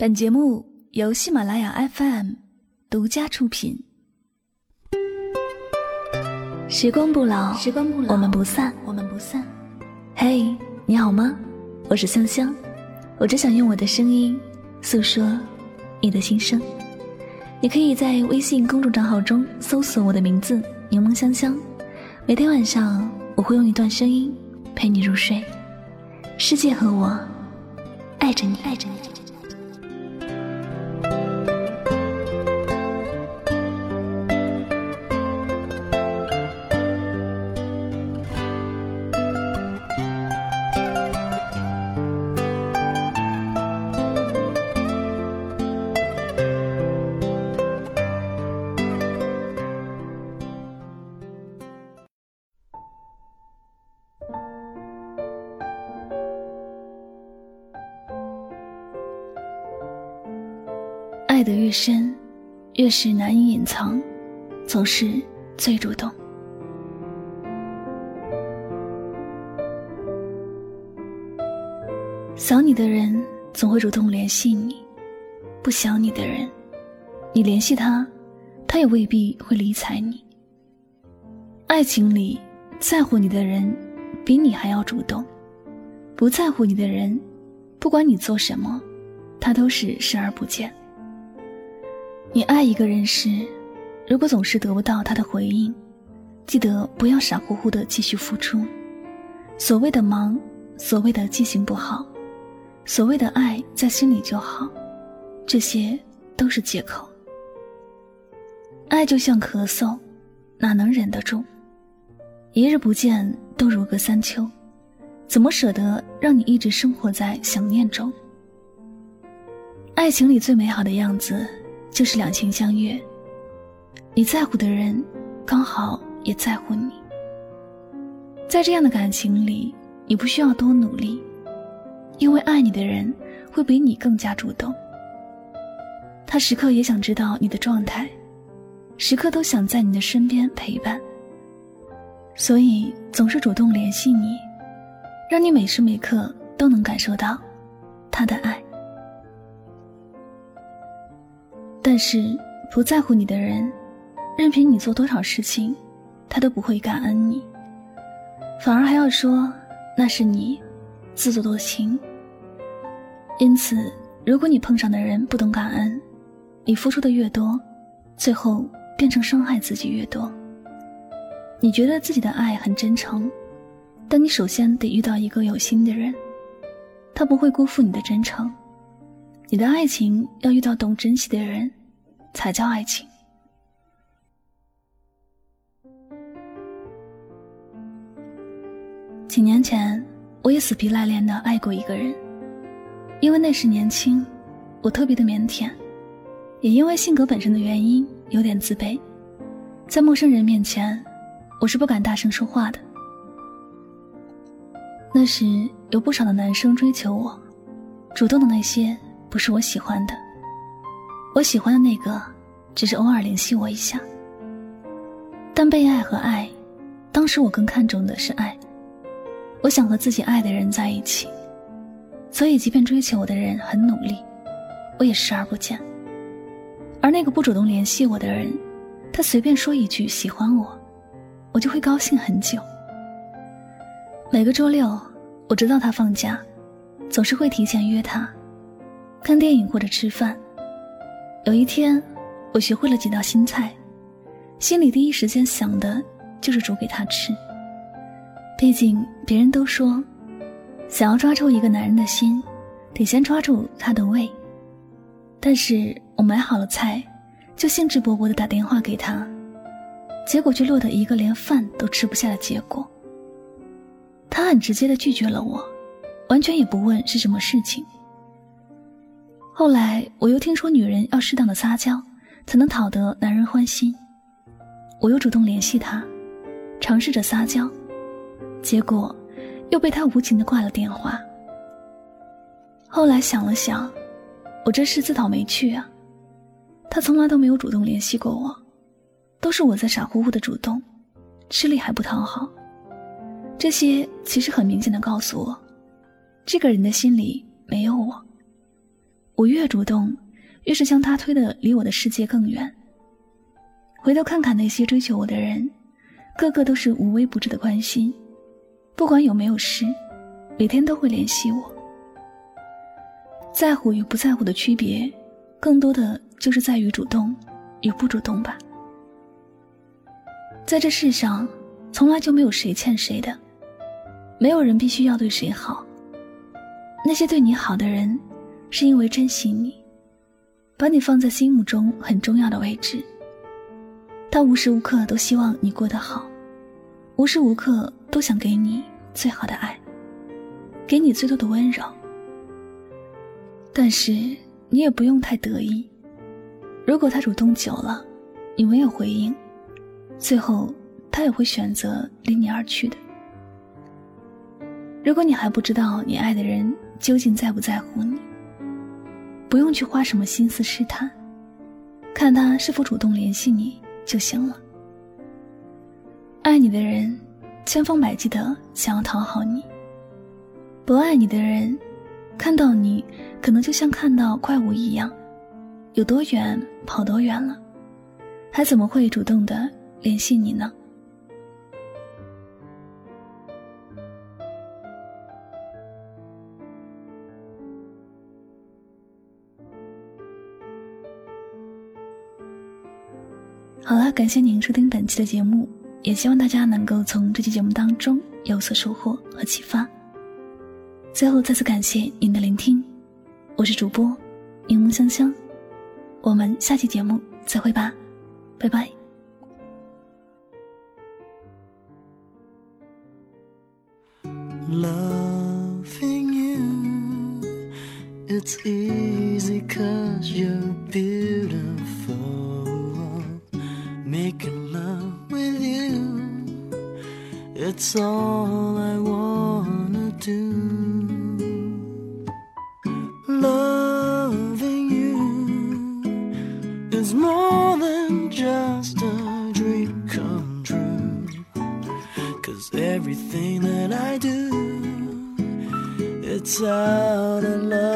本节目由喜马拉雅 FM 独家出品。时光不老，时光不老，我们不散，我们不散。嘿，你好吗？我是香香，我只想用我的声音诉说你的心声。你可以在微信公众账号中搜索我的名字“柠檬香香”，每天晚上我会用一段声音陪你入睡。世界和我爱着你，爱着你。爱得越深，越是难以隐藏，总是最主动。想你的人总会主动联系你，不想你的人，你联系他，他也未必会理睬你。爱情里，在乎你的人比你还要主动，不在乎你的人，不管你做什么，他都是视而不见。你爱一个人时，如果总是得不到他的回应，记得不要傻乎乎的继续付出。所谓的忙，所谓的记性不好，所谓的爱在心里就好，这些都是借口。爱就像咳嗽，哪能忍得住？一日不见，都如隔三秋，怎么舍得让你一直生活在想念中？爱情里最美好的样子。就是两情相悦，你在乎的人刚好也在乎你。在这样的感情里，你不需要多努力，因为爱你的人会比你更加主动。他时刻也想知道你的状态，时刻都想在你的身边陪伴，所以总是主动联系你，让你每时每刻都能感受到他的爱。是不在乎你的人，任凭你做多少事情，他都不会感恩你，反而还要说那是你自作多情。因此，如果你碰上的人不懂感恩，你付出的越多，最后变成伤害自己越多。你觉得自己的爱很真诚，但你首先得遇到一个有心的人，他不会辜负你的真诚。你的爱情要遇到懂珍惜的人。才叫爱情。几年前，我也死皮赖脸的爱过一个人，因为那时年轻，我特别的腼腆，也因为性格本身的原因有点自卑，在陌生人面前，我是不敢大声说话的。那时有不少的男生追求我，主动的那些不是我喜欢的。我喜欢的那个，只是偶尔联系我一下。但被爱和爱，当时我更看重的是爱。我想和自己爱的人在一起，所以即便追求我的人很努力，我也视而不见。而那个不主动联系我的人，他随便说一句喜欢我，我就会高兴很久。每个周六，我知道他放假，总是会提前约他，看电影或者吃饭。有一天，我学会了几道新菜，心里第一时间想的就是煮给他吃。毕竟别人都说，想要抓住一个男人的心，得先抓住他的胃。但是我买好了菜，就兴致勃勃地打电话给他，结果却落得一个连饭都吃不下的结果。他很直接地拒绝了我，完全也不问是什么事情。后来我又听说，女人要适当的撒娇，才能讨得男人欢心。我又主动联系他，尝试着撒娇，结果又被他无情的挂了电话。后来想了想，我这是自讨没趣啊！他从来都没有主动联系过我，都是我在傻乎乎的主动，吃力还不讨好。这些其实很明显的告诉我，这个人的心里没有我。我越主动，越是将他推得离我的世界更远。回头看看那些追求我的人，个个都是无微不至的关心，不管有没有事，每天都会联系我。在乎与不在乎的区别，更多的就是在于主动与不主动吧。在这世上，从来就没有谁欠谁的，没有人必须要对谁好。那些对你好的人。是因为珍惜你，把你放在心目中很重要的位置。他无时无刻都希望你过得好，无时无刻都想给你最好的爱，给你最多的温柔。但是你也不用太得意，如果他主动久了，你没有回应，最后他也会选择离你而去的。如果你还不知道你爱的人究竟在不在乎你。不用去花什么心思试探，看他是否主动联系你就行了。爱你的人，千方百计的想要讨好你；不爱你的人，看到你可能就像看到怪物一样，有多远跑多远了，还怎么会主动的联系你呢？好了，感谢您收听本期的节目，也希望大家能够从这期节目当中有所收获和启发。最后，再次感谢您的聆听，我是主播柠檬香香，我们下期节目再会吧，拜拜。Making love with you. It's all I wanna do. Loving you is more than just a dream come true. Cause everything that I do, it's out of loving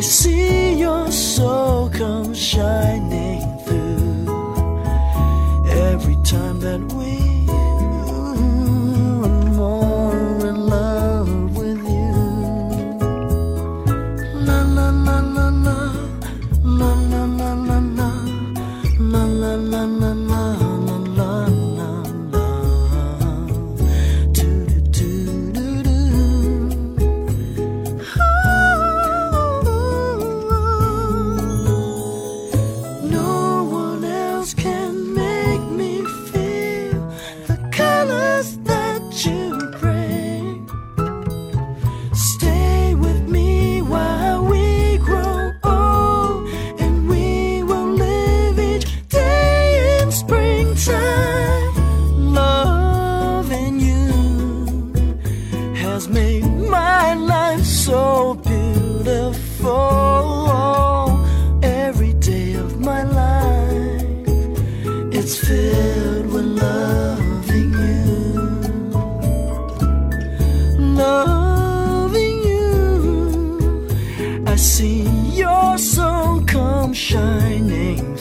I see your soul come shining has made my life so beautiful. Every day of my life, it's filled with loving you. Loving you, I see your soul come shining